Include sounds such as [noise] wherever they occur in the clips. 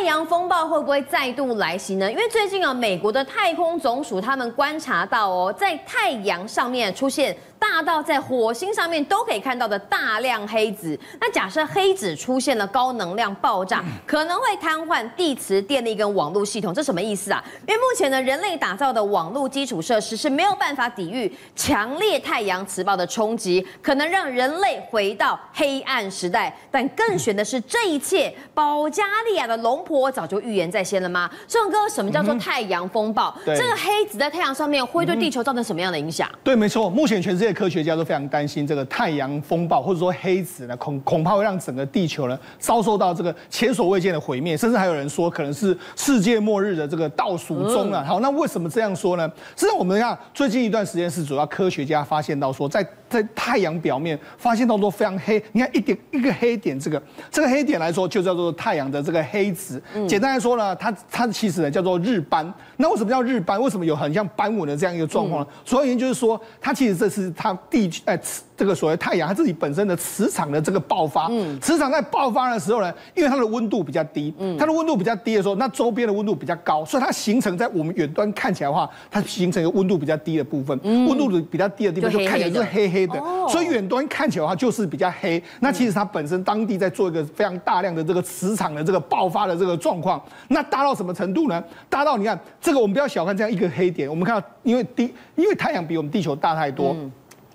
太阳风暴会不会再度来袭呢？因为最近啊，美国的太空总署他们观察到哦，在太阳上面出现。大到在火星上面都可以看到的大量黑子。那假设黑子出现了高能量爆炸，可能会瘫痪地磁电力跟网络系统，这什么意思啊？因为目前呢，人类打造的网络基础设施是没有办法抵御强烈太阳磁暴的冲击，可能让人类回到黑暗时代。但更悬的是，这一切保加利亚的龙婆早就预言在先了吗？胜哥，什么叫做太阳风暴？这个黑子在太阳上面会对地球造成什么样的影响？对，没错，目前全世界。科学家都非常担心这个太阳风暴，或者说黑子呢，恐恐怕会让整个地球呢遭受到这个前所未见的毁灭，甚至还有人说可能是世界末日的这个倒数中啊。好，那为什么这样说呢？实际上我们看最近一段时间是主要科学家发现到说，在在太阳表面发现到都非常黑，你看一点一个黑点，这个这个黑点来说就叫做太阳的这个黑子。简单来说呢，它它其实呢叫做日斑。那为什么叫日斑？为什么有很像斑纹的这样一个状况呢？主要原因就是说，它其实这是它地哎。这个所谓太阳，它自己本身的磁场的这个爆发，嗯，磁场在爆发的时候呢，因为它的温度比较低，嗯，它的温度比较低的时候，那周边的温度比较高，所以它形成在我们远端看起来的话，它形成一个温度比较低的部分，嗯，温度比较低的地方就看起来是黑黑的，所以远端看起来的话就是比较黑。那其实它本身当地在做一个非常大量的这个磁场的这个爆发的这个状况，那大到什么程度呢？大到你看这个，我们不要小看这样一个黑点，我们看到因为地，因为太阳比我们地球大太多。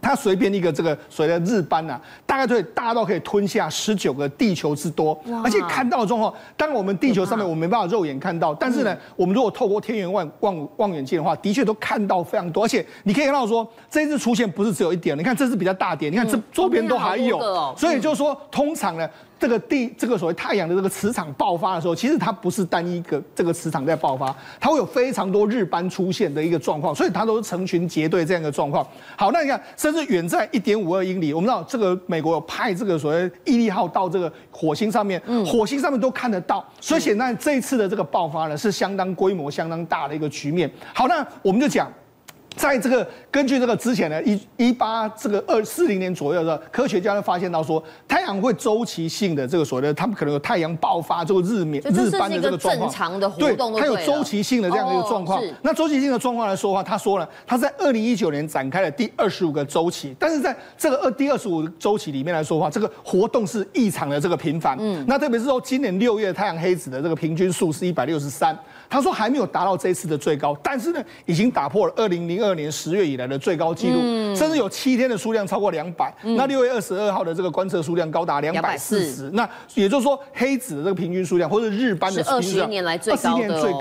它随便一个这个所谓的日斑啊，大概就会大到可以吞下十九个地球之多，而且看到的状况，当然我们地球上面我们没办法肉眼看到，但是呢，我们如果透过天元望望望远镜的话，的确都看到非常多，而且你可以看到说，这一次出现不是只有一点，你看这是比较大点，你看这周边都还有，所以就是说通常呢。这个地，这个所谓太阳的这个磁场爆发的时候，其实它不是单一个这个磁场在爆发，它会有非常多日斑出现的一个状况，所以它都是成群结队这样一个状况。好，那你看，甚至远在一点五二英里，我们知道这个美国有派这个所谓毅力号到这个火星上面，火星上面都看得到，所以显然这一次的这个爆发呢，是相当规模、相当大的一个局面。好，那我们就讲。在这个根据这个之前呢，一一八这个二四零年左右的科学家就发现到说，太阳会周期性的这个所谓的，他们可能有太阳爆发这个日冕日斑的这个状况。正常的活动对，它有周期性的这样的一个状况。那周期性的状况来说的话，他说了，他在二零一九年展开了第二十五个周期，但是在这个二第二十五周期里面来说的话，这个活动是异常的这个频繁。嗯，那特别是说今年六月太阳黑子的这个平均数是一百六十三。他说还没有达到这一次的最高，但是呢，已经打破了二零零二年十月以来的最高纪录，嗯、甚至有七天的数量超过两百、嗯。那六月二十二号的这个观测数量高达两百四十。那也就是说，黑子的这个平均数量，或者日斑的平均数量，二十年来最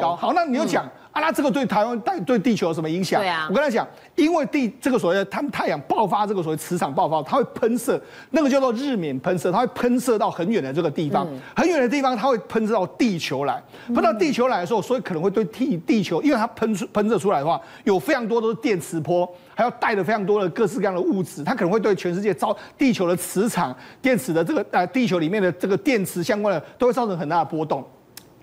高。好，那你又讲。嗯啊，那这个对台湾、对对地球有什么影响？对啊，我跟他讲，因为地这个所谓的他们太阳爆发，这个所谓磁场爆发，它会喷射，那个叫做日冕喷射，它会喷射到很远的这个地方，嗯、很远的地方它会喷射到地球来，喷到地球来的时候，所以可能会对地地球，因为它喷出喷射出来的话，有非常多都是电磁波，还要带着非常多的各式各样的物质，它可能会对全世界造地球的磁场、电磁的这个呃地球里面的这个电磁相关的，都会造成很大的波动。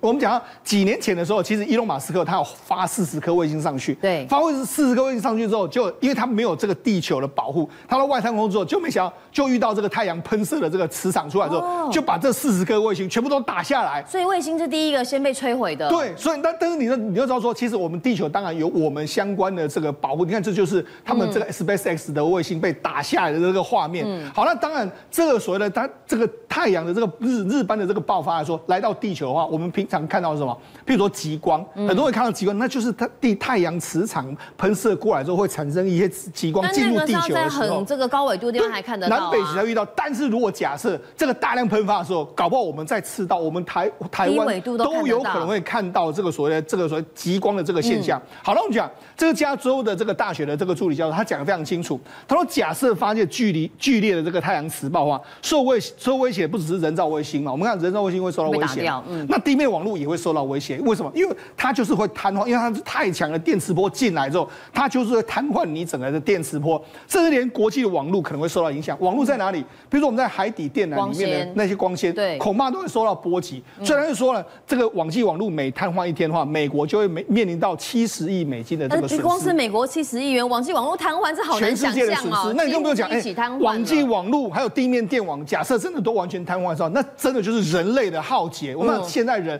我们讲到几年前的时候，其实伊隆马斯克他有发四十颗卫星上去，对，发卫四十颗卫星上去之后，就因为他没有这个地球的保护，他到外太空之后就没想到就遇到这个太阳喷射的这个磁场出来之后，就把这四十颗卫星全部都打下来。所以卫星是第一个先被摧毁的。对，所以但但是你你就知道说，其实我们地球当然有我们相关的这个保护。你看，这就是他们这个 SpaceX 的卫星被打下来的这个画面。好，那当然这个所谓的它这个太阳的这个日日斑的这个爆发来说，来到地球的话，我们平常看到什么？譬如说极光，很多人看到极光，那就是它地太阳磁场喷射过来之后，会产生一些极光进入地球的时候。很这个高纬度地方还看得到、啊。南北极才遇到，但是如果假设这个大量喷发的时候，搞不好我们在赤道，我们台台湾都有可能会看到这个所谓的这个所谓极光的这个现象。嗯、好了，我们讲这个加州的这个大学的这个助理教授，他讲的非常清楚。他说，假设发现距离剧烈的这个太阳磁暴的话，受威受威胁不只是人造卫星嘛？我们看人造卫星会受到威胁，嗯，那地面网络也会受到威胁。为什么？因为它就是会瘫痪，因为它是太强的电磁波进来之后，它就是会瘫痪你整个的电磁波，甚至连国际的网络可能会受到影响。网络在哪里？比如说我们在海底电缆里面的那些光纤，对，恐怕都会受到波及。虽然是说了，这个网际网络每瘫痪一天的话，美国就会面面临到七十亿美金的这个损失。光是美国七十亿元网际网络瘫痪，是好难想象哦。全世界的损失，那你更不用讲，哎，网际网络还有地面电网，假设真的都完全瘫痪的时候，那真的就是人类的浩劫。我们现在人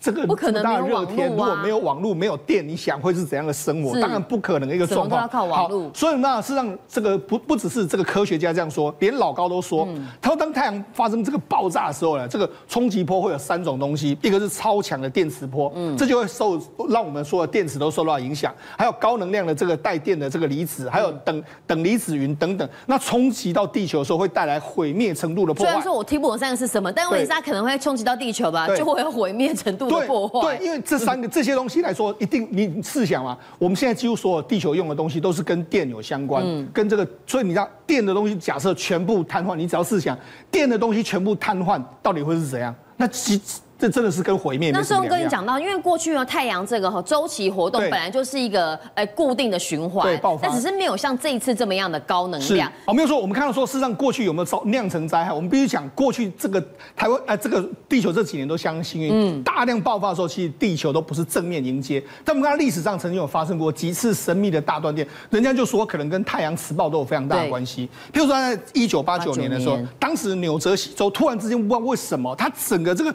这个不可能没有网络啊，如果没有网络、没有电，你想会是怎样的生活？当然不可能的一个状况。都要靠网络。所以那是让这个不不只是这个科学家这样说，连老高都说，嗯、他说当太阳发生这个爆炸的时候呢，这个冲击波会有三种东西，一个是超强的电磁波，嗯，这就会受让我们说的电池都受到影响，还有高能量的这个带电的这个离子，还有等等离子云等等，那冲击到地球的时候会带来毁灭程度的破坏。虽然说我听不懂三个是什么，但问题是它可能会冲击到地球吧，就会有毁灭程度的破坏。对，因为这三个这些东西来说，一定你试想嘛，我们现在几乎所有地球用的东西都是跟电有相关，嗯、跟这个，所以你知道电的东西假设全部瘫痪，你只要试想电的东西全部瘫痪，到底会是怎样？那其。这真的是跟毁灭。那时候跟你讲到，因为过去呢，太阳这个周期活动本来就是一个呃固定的循环，对，爆发，但只是没有像这一次这么样的高能量。哦，没有说我们看到说，事实上过去有没有造酿成灾害？我们必须讲，过去这个台湾呃这个地球这几年都相当幸运，嗯，大量爆发的时候，其实地球都不是正面迎接。但我们看到历史上曾经有发生过几次神秘的大断电，人家就说可能跟太阳磁暴都有非常大的关系。譬如说在一九八九年的时候，当时纽泽西州突然之间不知道为什么，它整个这个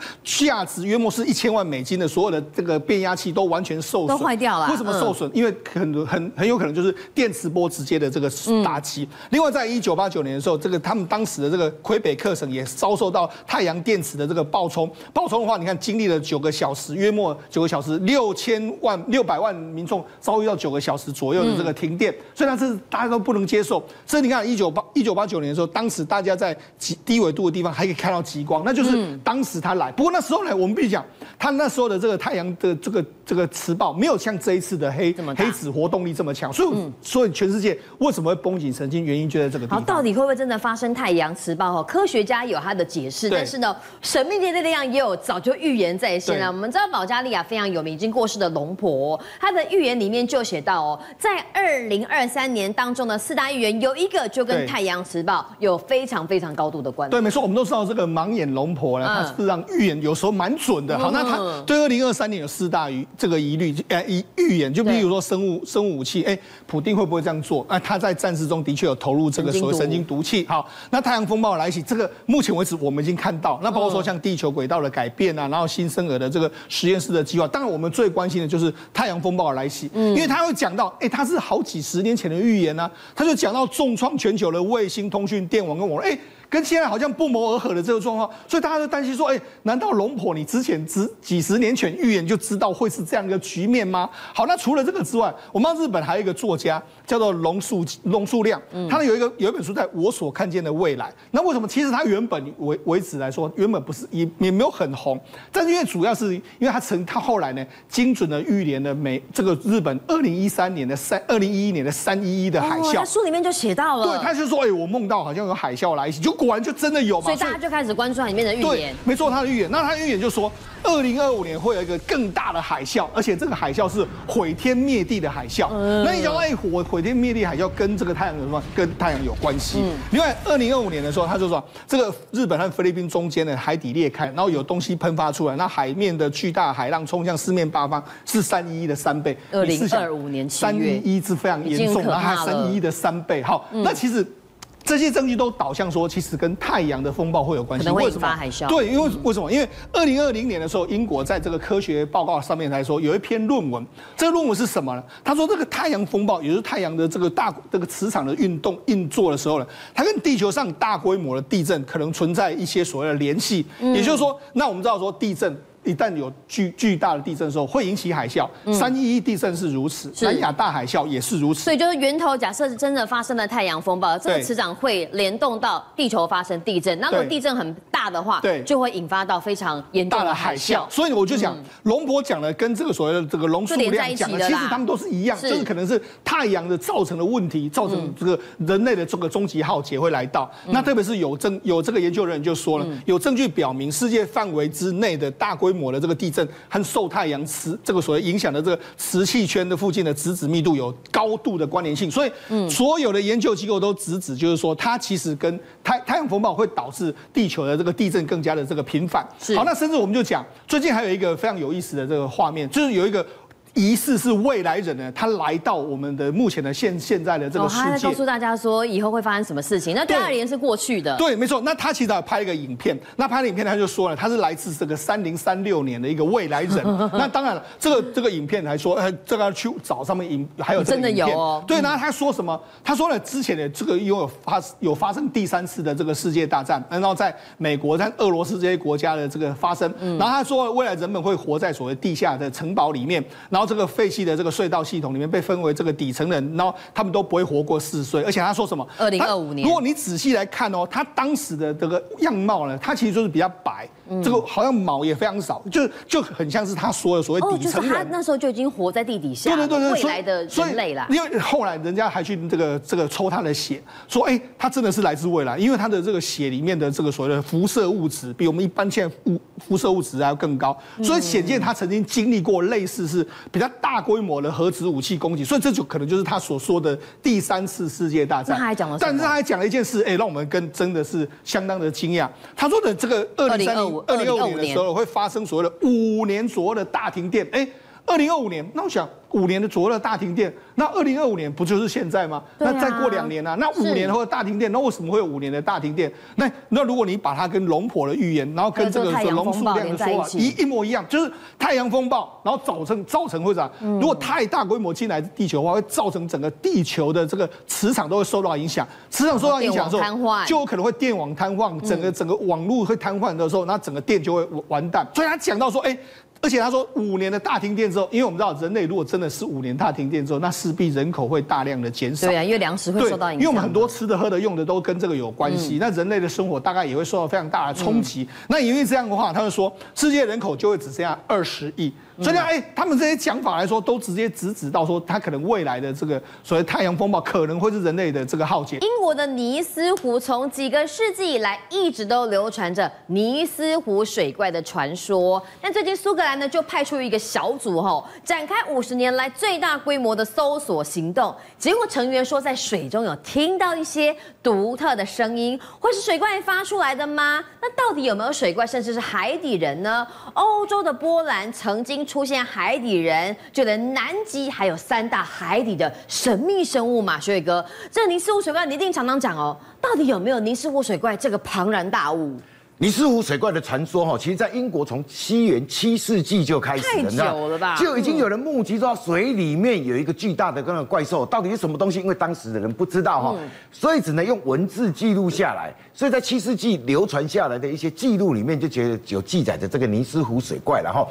价值约莫是一。千万美金的所有的这个变压器都完全受损，都坏掉了。为什么受损？嗯、因为很很很有可能就是电磁波直接的这个打击。嗯、另外，在一九八九年的时候，这个他们当时的这个魁北克省也遭受到太阳电池的这个暴冲。暴冲的话，你看经历了九个小时，约莫九个小时，六千万六百万民众遭遇到九个小时左右的这个停电，虽然是大家都不能接受。所以你看，一九八一九八九年的时候，当时大家在极低纬度的地方还可以看到极光，那就是当时他来。不过那时候呢，我们必须讲。他那时候的这个太阳的这个这个磁暴没有像这一次的黑黑子活动力这么强，所以、嗯、所以全世界为什么会绷紧神经？原因就在这个地方。好，到底会不会真的发生太阳磁暴？哈，科学家有他的解释，但是呢，神秘界的力量也有早就预言在先了。我们知道保加利亚非常有名，已经过世的龙婆，他的预言里面就写到哦，在二零二三年当中的四大预言有一个就跟太阳磁暴有非常非常高度的关系。对，没错，我们都知道这个盲眼龙婆呢，他是让预言有时候蛮准的。好，那。他对二零二三年有四大疑这个疑虑，呃，预预言就比如说生物生物武器，哎，普丁会不会这样做？啊，他在战事中的确有投入这个所谓神经毒气。好，那太阳风暴来袭，这个目前为止我们已经看到，那包括说像地球轨道的改变啊，然后新生儿的这个实验室的计划。当然，我们最关心的就是太阳风暴来袭，因为他会讲到，哎，他是好几十年前的预言啊，他就讲到重创全球的卫星通讯、电网跟网络，哎。跟现在好像不谋而合的这个状况，所以大家都担心说：哎，难道龙婆你之前只几十年前预言就知道会是这样一个局面吗？好，那除了这个之外，我们日本还有一个作家叫做龙树龙树亮，他有一个有一本书在我所看见的未来。那为什么？其实他原本为为止来说，原本不是也也没有很红，但是因为主要是因为他曾他后来呢，精准的预言了美这个日本二零一三年的三二零一一年的三一一的海啸。他书里面就写到了，对，他就说：哎，我梦到好像有海啸来袭，就。果然就真的有嘛？所以大家就开始关注它里面的预言。没错，他的预言。那他预言就说，二零二五年会有一个更大的海啸，而且这个海啸是毁天灭地的海啸。嗯、那你讲哎，火毁天灭地海啸跟这个太阳有什么？跟太阳有关系。嗯、另外，二零二五年的时候，他就说，这个日本和菲律宾中间的海底裂开，然后有东西喷发出来，那海面的巨大海浪冲向四面八方，是三一一的三倍。二零二五年三一一是非常严重，然后还三一一的三倍。好，嗯、那其实。这些证据都导向说，其实跟太阳的风暴会有关系。可能会引发海啸。对，因为为什么？因为二零二零年的时候，英国在这个科学报告上面来说，有一篇论文。这个论文是什么呢？他说，这个太阳风暴，也就是太阳的这个大这个磁场的运动运作的时候呢，它跟地球上大规模的地震可能存在一些所谓的联系。也就是说，那我们知道说地震。一旦有巨巨大的地震的时候，会引起海啸。三一一地震是如此，南亚大海啸也是如此。所以就是源头，假设是真的发生了太阳风暴，这个磁场会联动到地球发生地震。那如果地震很大的话，对，就会引发到非常严重的海啸。所以我就讲，龙婆讲的跟这个所谓的这个龙树亮讲的，其实他们都是一样，就是可能是太阳的造成的问题，造成这个人类的这个终极浩劫会来到。那特别是有证有这个研究人员就说了，有证据表明世界范围之内的大规模的这个地震和受太阳磁这个所谓影响的这个磁气圈的附近的质子密度有高度的关联性，所以所有的研究机构都直指，就是说它其实跟太太阳风暴会导致地球的这个地震更加的这个频繁。好，那甚至我们就讲，最近还有一个非常有意思的这个画面，就是有一个。疑似是未来人呢，他来到我们的目前的现现在的这个世界，他告诉大家说以后会发生什么事情。那对他而言是过去的，对，没错。那他其实还拍了一个影片，那拍了影片他就说了，他是来自这个三零三六年的一个未来人。[laughs] 那当然了，这个这个影片还说，呃，这个要去找上面影还有真的有哦。对，那他说什么？他说了，之前的这个因为有发有发生第三次的这个世界大战，然后在美国、在俄罗斯这些国家的这个发生，然后他说未来人们会活在所谓地下的城堡里面，然后这个废弃的这个。隧道系统里面被分为这个底层人，然后他们都不会活过四岁，而且他说什么？二零二五年。如果你仔细来看哦，他当时的这个样貌呢，他其实就是比较白。嗯、这个好像毛也非常少，就就很像是他说的所谓底层人。哦、就是他那时候就已经活在地底下。对对对对，未来的人类啦。因为后来人家还去这个这个抽他的血，说哎，他真的是来自未来，因为他的这个血里面的这个所谓的辐射物质比我们一般现在辐辐射物质还要更高，所以显见他曾经经历过类似是比较大规模的核子武器攻击，所以这就可能就是他所说的第三次世界大战。他还讲了，但是他还讲了一件事，哎，让我们跟真的是相当的惊讶。他说的这个二零二五二零二五年的。时候会发生所谓的五年左右的大停电，哎，二零二五年，那我想五年的左右的大停电，那二零二五年不就是现在吗？那再过两年啊，那五年后的大停电，那为什么会有五年的大停电？那那如果你把它跟龙婆的预言，然后跟这个龙数量的说法一一模一样，就是太阳风暴，然后造成造成会怎样？如果太大规模进来地球的话，会造成整个地球的这个磁场都会受到影响，磁场受到影响之后，就有可能会电网瘫痪，整个整个网络会瘫痪的时候，那整个电就会完蛋。所以他讲到说，哎。而且他说五年的大停电之后，因为我们知道人类如果真的是五年大停电之后，那势必人口会大量的减少。对啊，因为粮食会受到影响。因为我们很多吃的、喝的、用的都跟这个有关系，嗯、那人类的生活大概也会受到非常大的冲击。嗯、那因为这样的话，他就说世界人口就会只剩下二十亿。所以呢，哎，他们这些讲法来说，都直接直指到说，他可能未来的这个所谓太阳风暴可能会是人类的这个浩劫。英国的尼斯湖从几个世纪以来一直都流传着尼斯湖水怪的传说。但最近苏格兰呢，就派出一个小组吼，展开五十年来最大规模的搜索行动。结果成员说，在水中有听到一些独特的声音，会是水怪发出来的吗？那到底有没有水怪，甚至是海底人呢？欧洲的波兰曾经。出现海底人，就连南极还有三大海底的神秘生物嘛，学伟哥，这个尼斯湖水怪你一定常常讲哦，到底有没有尼斯湖水怪这个庞然大物？尼斯湖水怪的传说哈，其实在英国从西元七世纪就开始了，太久了吧？就已经有人目击到水里面有一个巨大的那个怪兽，到底是什么东西？因为当时的人不知道哈，所以只能用文字记录下来。所以在七世纪流传下来的一些记录里面，就觉得有记载着这个尼斯湖水怪，然后。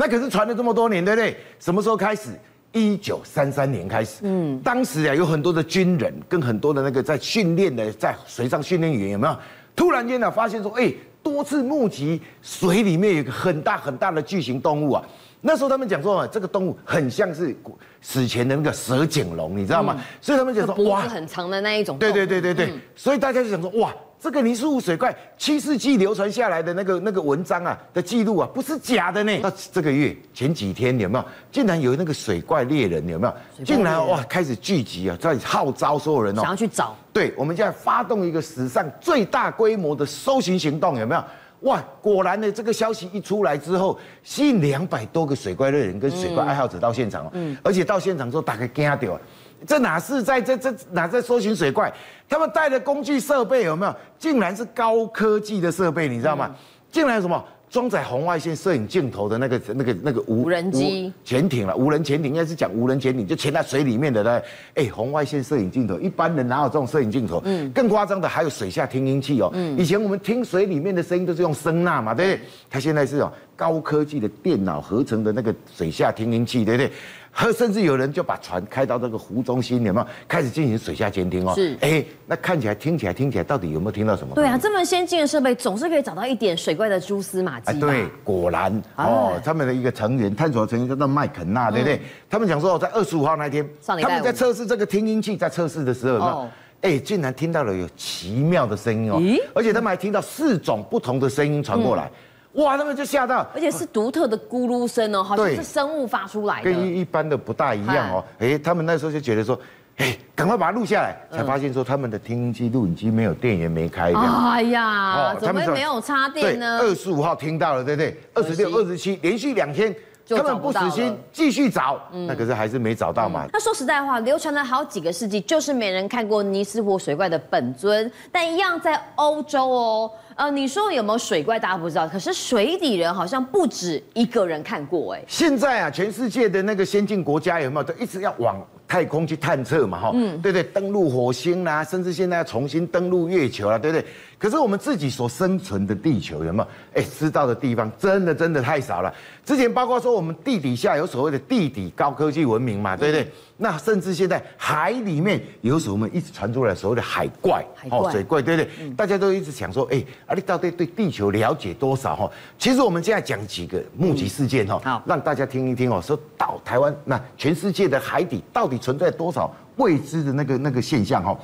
那可是传了这么多年，对不对？什么时候开始？一九三三年开始。嗯，当时啊，有很多的军人跟很多的那个在训练的在水上训练员有没有？突然间呢，发现说，哎，多次目击水里面有一个很大很大的巨型动物啊。那时候他们讲说，这个动物很像是史前的那个蛇颈龙，你知道吗？嗯、所以他们讲说，哇，很长的那一种。对对对对对。嗯、所以大家就想说，哇。这个尼斯湖水怪七世纪流传下来的那个那个文章啊的记录啊，不是假的呢。那这个月前几天有没有？竟然有那个水怪猎人有没有？竟然哇开始聚集啊，在号召所有人哦，想要去找。对，我们现在发动一个史上最大规模的搜寻行动，有没有？哇，果然呢，这个消息一出来之后，吸引两百多个水怪猎人跟水怪爱好者到现场哦。嗯。而且到现场之后，大概惊掉了。这哪是在这这哪在搜寻水怪？他们带的工具设备有没有？竟然是高科技的设备，你知道吗？竟然有什么装载红外线摄影镜头的那个那个那个无无人机潜艇了？无人潜艇应该是讲无人潜艇，就潜在水里面的呢。哎，红外线摄影镜头，一般人哪有这种摄影镜头？嗯，更夸张的还有水下听音器哦。嗯，以前我们听水里面的声音都是用声呐嘛，对不对？它现在是哦高科技的电脑合成的那个水下听音器，对不对？和 [laughs] 甚至有人就把船开到这个湖中心，有没有开始进行水下监听哦？是，哎，那看起来、听起来、听起来，到底有没有听到什么？对啊，这么先进的设备，总是可以找到一点水怪的蛛丝马迹。对，果然哦，他们的一个成员，探索的成员叫做麦肯纳，对不对？他们讲说，在二十五号那天，他们在测试这个听音器，在测试的时候，有没有？哎，竟然听到了有奇妙的声音哦，而且他们还听到四种不同的声音传过来。哇，他们就吓到，而且是独特的咕噜声哦，好像是生物发出来的，跟一一般的不大一样哦。哎，他们那时候就觉得说，哎，赶快把它录下来，才发现说他们的听音机、录影机没有电源没开。哎呀，怎么会没有插电呢？二十五号听到了，对不对？二十六、二十七，连续两天他们不死心，继续找，那可是还是没找到嘛。那说实在话，流传了好几个世纪，就是没人看过尼斯湖水怪的本尊，但一样在欧洲哦。呃，你说有没有水怪？大家不知道，可是水底人好像不止一个人看过哎。现在啊，全世界的那个先进国家有没有都一直要往太空去探测嘛？哈，嗯，对对，登陆火星啦，甚至现在要重新登陆月球啦，对不对？可是我们自己所生存的地球有没有？哎，知道的地方真的真的太少了。之前包括说我们地底下有所谓的地底高科技文明嘛，对不对？那甚至现在海里面有什么？我们一直传出来所谓的海怪、哦水怪，对不对？大家都一直想说，哎，啊，你到底对地球了解多少？哈，其实我们现在讲几个目击事件哈，好，让大家听一听哦。说到台湾，那全世界的海底到底存在多少未知的那个那个现象？哈。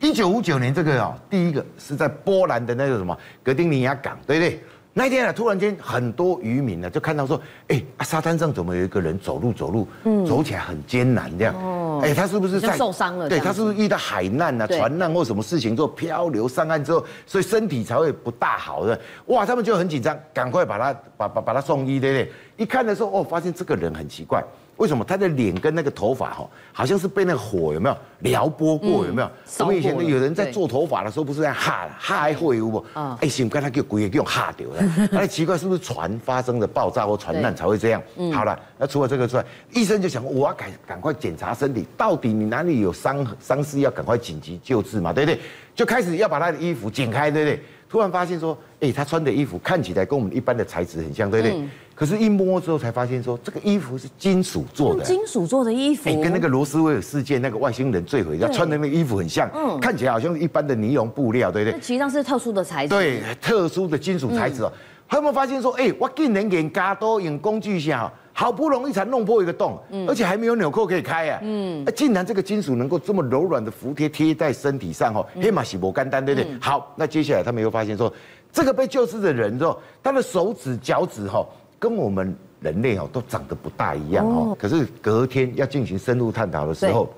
一九五九年，这个啊，第一个是在波兰的那个什么格丁尼亚港，对不对？那一天啊，突然间很多渔民呢就看到说，哎，沙滩上怎么有一个人走路走路，嗯走起来很艰难这样？哦，哎，他是不是在受伤了？对，他是不是遇到海难啊、船难或什么事情之后漂流上岸之后，所以身体才会不大好的？哇，他们就很紧张，赶快把他把把把他送医，对不对？一看的时候，哦，发现这个人很奇怪。为什么他的脸跟那个头发哈，好像是被那个火有没有撩拨过？有没有？我们以前有人在做头发的时候，不是在哈哈会有不？啊，哎，行，刚才给鬼也给我哈掉了。那，奇怪，是不是船发生的爆炸或船难才会这样？好了，那除了这个之外，医生就想，我要赶赶快检查身体，到底你哪里有伤伤势，要赶快紧急救治嘛，对不对？就开始要把他的衣服剪开，对不对？突然发现说，哎，他穿的衣服看起来跟我们一般的材质很像，对不对？可是，一摸之后才发现，说这个衣服是金属做的，金属做的衣服，哎，跟那个罗斯威尔事件那个外星人坠毁，他穿的那个衣服很像，嗯，看起来好像是一般的尼龙布料，对不对？实际上是特殊的材质，对，特殊的金属材质哦。他有没有发现说，哎，我竟然给加多用工具下，好不容易才弄破一个洞，而且还没有纽扣可以开啊，嗯，竟然这个金属能够这么柔软的服帖贴在身体上，哈，黑马洗不干单，对不对？好，那接下来他们又发现说，这个被救治的人之后，他的手指、脚趾，哈，跟我们。人类哦，都长得不大一样哦。可是隔天要进行深入探讨的时候，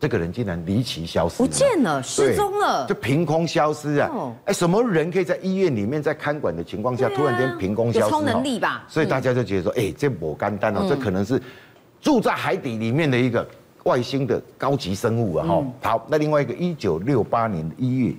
这个人竟然离奇消失，不见了，失踪了，就凭空消失啊！哎，什么人可以在医院里面在看管的情况下，突然间凭空消失？超能力吧？所以大家就觉得说，哎，这不干单哦，这可能是住在海底里面的一个外星的高级生物啊！哈，好，那另外一个，一九六八年一月，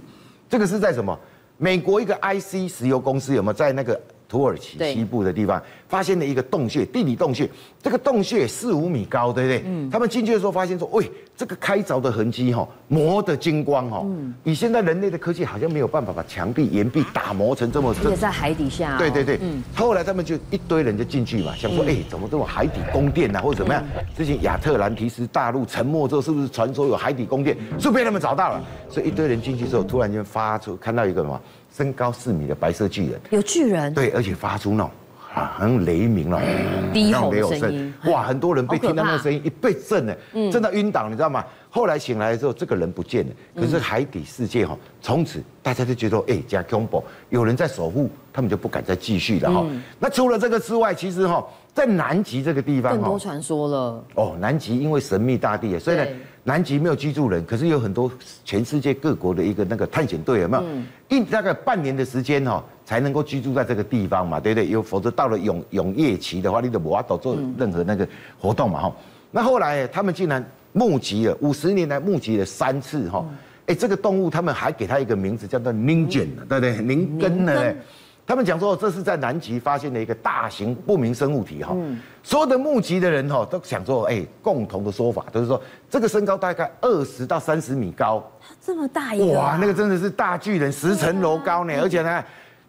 这个是在什么？美国一个 IC 石油公司有没有在那个？土耳其西部的地方发现了一个洞穴，地理洞穴。这个洞穴四五米高，对不对？嗯。他们进去的时候发现说，喂，这个开凿的痕迹哈，磨得精光哈。嗯。以现在人类的科技，好像没有办法把墙壁、岩壁打磨成这么深。也在海底下。对对对。嗯。后来他们就一堆人就进去嘛，想说，哎，怎么这种海底宫殿啊，或者怎么样？之前亚特兰提斯大陆沉没之后，是不是传说有海底宫殿？是被他们找到了。所以一堆人进去之后，突然间发出看到一个什么？身高四米的白色巨人，有巨人，对，而且发出那种啊，很雷鸣了，低吼声音，哇，很多人被听到那个声音一被震呢，震到晕倒，你知道吗？后来醒来的时候，这个人不见了，可是海底世界哈，从此大家就觉得哎，加恐怖，有人在守护，他们就不敢再继续了哈。那除了这个之外，其实哈，在南极这个地方，更多传说了。哦，南极因为神秘大地啊，虽然南极没有居住人，可是有很多全世界各国的一个那个探险队有没有？一大概半年的时间哈，才能够居住在这个地方嘛，对不对？有否则到了永永夜期的话，你都无法度做任何那个活动嘛哈。那后来他们竟然。募集了五十年来募集了三次哈，哎，这个动物他们还给它一个名字叫做宁卷，对不对？宁根呢？他们讲说这是在南极发现的一个大型不明生物体哈。所有的目击的人哈都想说，哎，共同的说法都是说这个身高大概二十到三十米高，这么大一个哇，那个真的是大巨人，十层楼高呢，而且呢，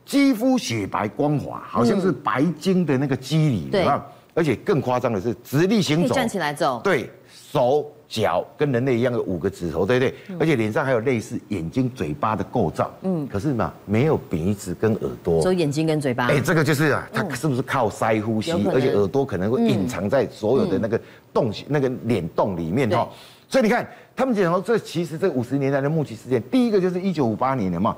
肌肤雪白光滑，好像是白金的那个肌理，对。吧？而且更夸张的是直立行走，站起来走，对。手脚跟人类一样有五个指头，对不对？嗯、而且脸上还有类似眼睛、嘴巴的构造。嗯，可是嘛，没有鼻子跟耳朵。只有眼睛跟嘴巴。哎，这个就是啊，它是不是靠腮呼吸？而且耳朵可能会隐藏在所有的那个洞、嗯、那个脸洞里面哈。所以你看，他们讲说，这其实这五十年来的目击事件，第一个就是一九五八年的嘛，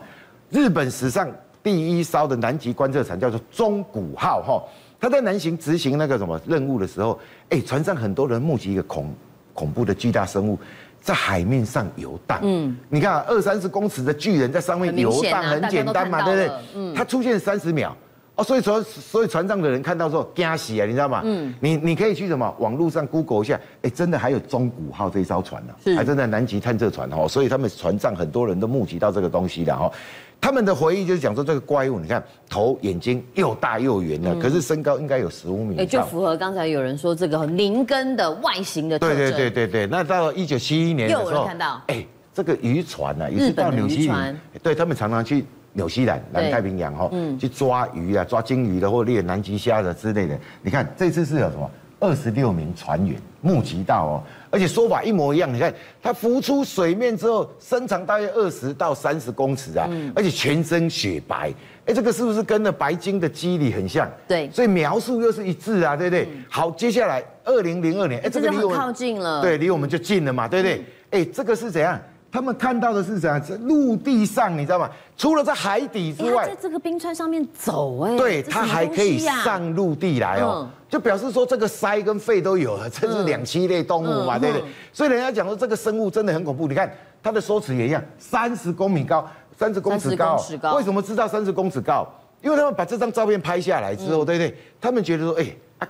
日本史上第一艘的南极观测船叫做中古号哈，他在南行执行那个什么任务的时候，哎，船上很多人目击一个恐。恐怖的巨大生物在海面上游荡。嗯，你看二三十公尺的巨人在上面游荡，很简单嘛，对不对？嗯，它出现三十秒，哦，所以说，所以船上的人看到之后惊喜啊，你知道吗？嗯，你你可以去什么网络上 Google 一下，哎，真的还有中古号这一艘船呢，还真的南极探测船哦，所以他们船上很多人都目击到这个东西的哦。他们的回忆就是讲说这个怪物，你看头眼睛又大又圆的，可是身高应该有十五米。哎，就符合刚才有人说这个灵根的外形的。对对对对对，那到一九七一年的时候，又有人看到，哎，这个渔船呢，也是到纽西兰，对他们常常去。纽西兰、南太平洋哈，去抓鱼啊，抓鲸鱼的，或猎南极虾的之类的。你看这次是有什么？二十六名船员目击到哦，而且说法一模一样。你看它浮出水面之后，身长大约二十到三十公尺啊，而且全身雪白。哎，这个是不是跟那白鲸的肌理很像？对，所以描述又是一致啊，对不对？好，接下来二零零二年，哎，这个离我们靠近了，对，离我们就近了嘛，对不对？哎，这个是怎样？他们看到的是怎样？在陆地上，你知道吗？除了在海底之外，在这个冰川上面走，哎，对，它还可以上陆地来哦，就表示说这个鳃跟肺都有了，这是两栖类动物嘛，对不对？所以人家讲说这个生物真的很恐怖。你看它的说辞也一样，三十公米高，三十公尺高。为什么知道三十公尺高？因为他们把这张照片拍下来之后，对不对？他们觉得说，哎。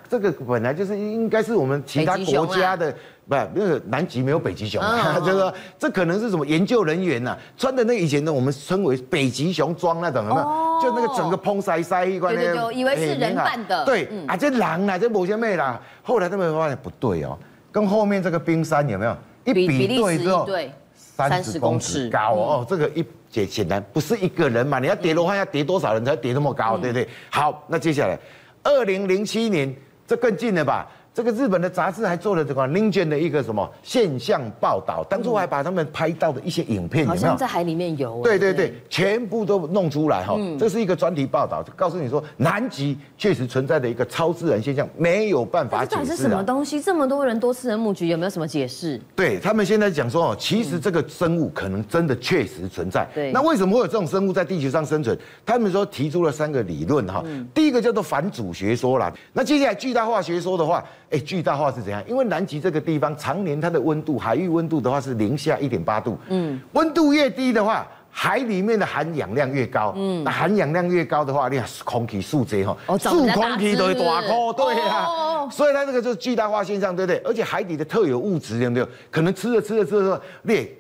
这个本来就是应该是我们其他国家的，不，那个南极没有北极熊啊，[laughs] 就是说这可能是什么研究人员呐，穿的那以前的我们称为北极熊装那种，有没有？就那个整个蓬塞塞一块那个，以为是人扮的。对，啊，这狼啊，这某些妹啦，后来他们发现不对哦，跟后面这个冰山有没有一比对之后，三十公尺高哦，这个一解显然不是一个人嘛，你要叠的话要叠多少人才叠那么高，对不对？好，那接下来。二零零七年，这更近了吧？这个日本的杂志还做了这个 Ningen 的一个什么现象报道，当初还把他们拍到的一些影片，有没有？好像在海里面游。对对对，全部都弄出来哈。这是一个专题报道，告诉你说南极确实存在的一个超自然现象，没有办法解释。这是什么东西？这么多人多次人目击，有没有什么解释？对他们现在讲说哦，其实这个生物可能真的确实存在。对。那为什么会有这种生物在地球上生存？他们说提出了三个理论哈。第一个叫做反祖学说啦。那接下来巨大化学说的话。哎，巨大化是怎样？因为南极这个地方常年它的温度，海域温度的话是零下一点八度。嗯，温度越低的话，海里面的含氧量越高。嗯，那含氧量越高的话，你看空气素质哈，素空气都会大颗，对呀。所以它这个就是巨大化现象，对不对？而且海底的特有物质有没有？可能吃着吃着吃着裂。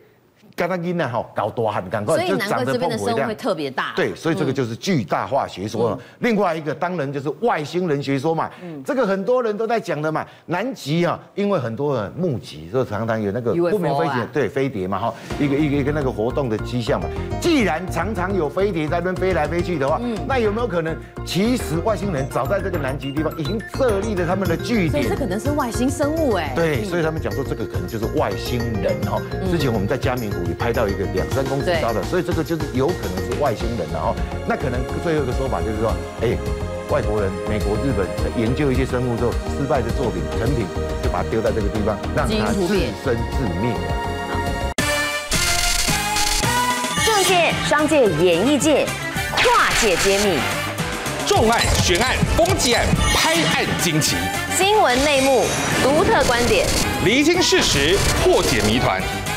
嘎达音呢？哈，搞多很赶快就长得澎湖一样，会特别大。对，所以这个就是巨大化学说了。另外一个当然就是外星人学说嘛。嗯，这个很多人都在讲的嘛。南极啊，因为很多人目击，说常常有那个不明飞行，对，飞碟嘛，哈，一个一个一个那个活动的迹象嘛。既然常常有飞碟在那边飞来飞去的话，那有没有可能，其实外星人早在这个南极地方已经设立了他们的据点？这可能是外星生物哎。对，所以他们讲说这个可能就是外星人哈。之前我们在嘉明湖。你拍到一个两三公尺高的，所以这个就是有可能是外星人，了哦那可能最后一个说法就是说，哎，外国人、美国、日本研究一些生物之后，失败的作品成品，就把它丢在这个地方，让它自生自灭。政界、商界、演艺界，跨界揭秘，重案、悬案、攻击案、拍案惊奇，新闻内幕、独特观点，厘清事实，破解谜团。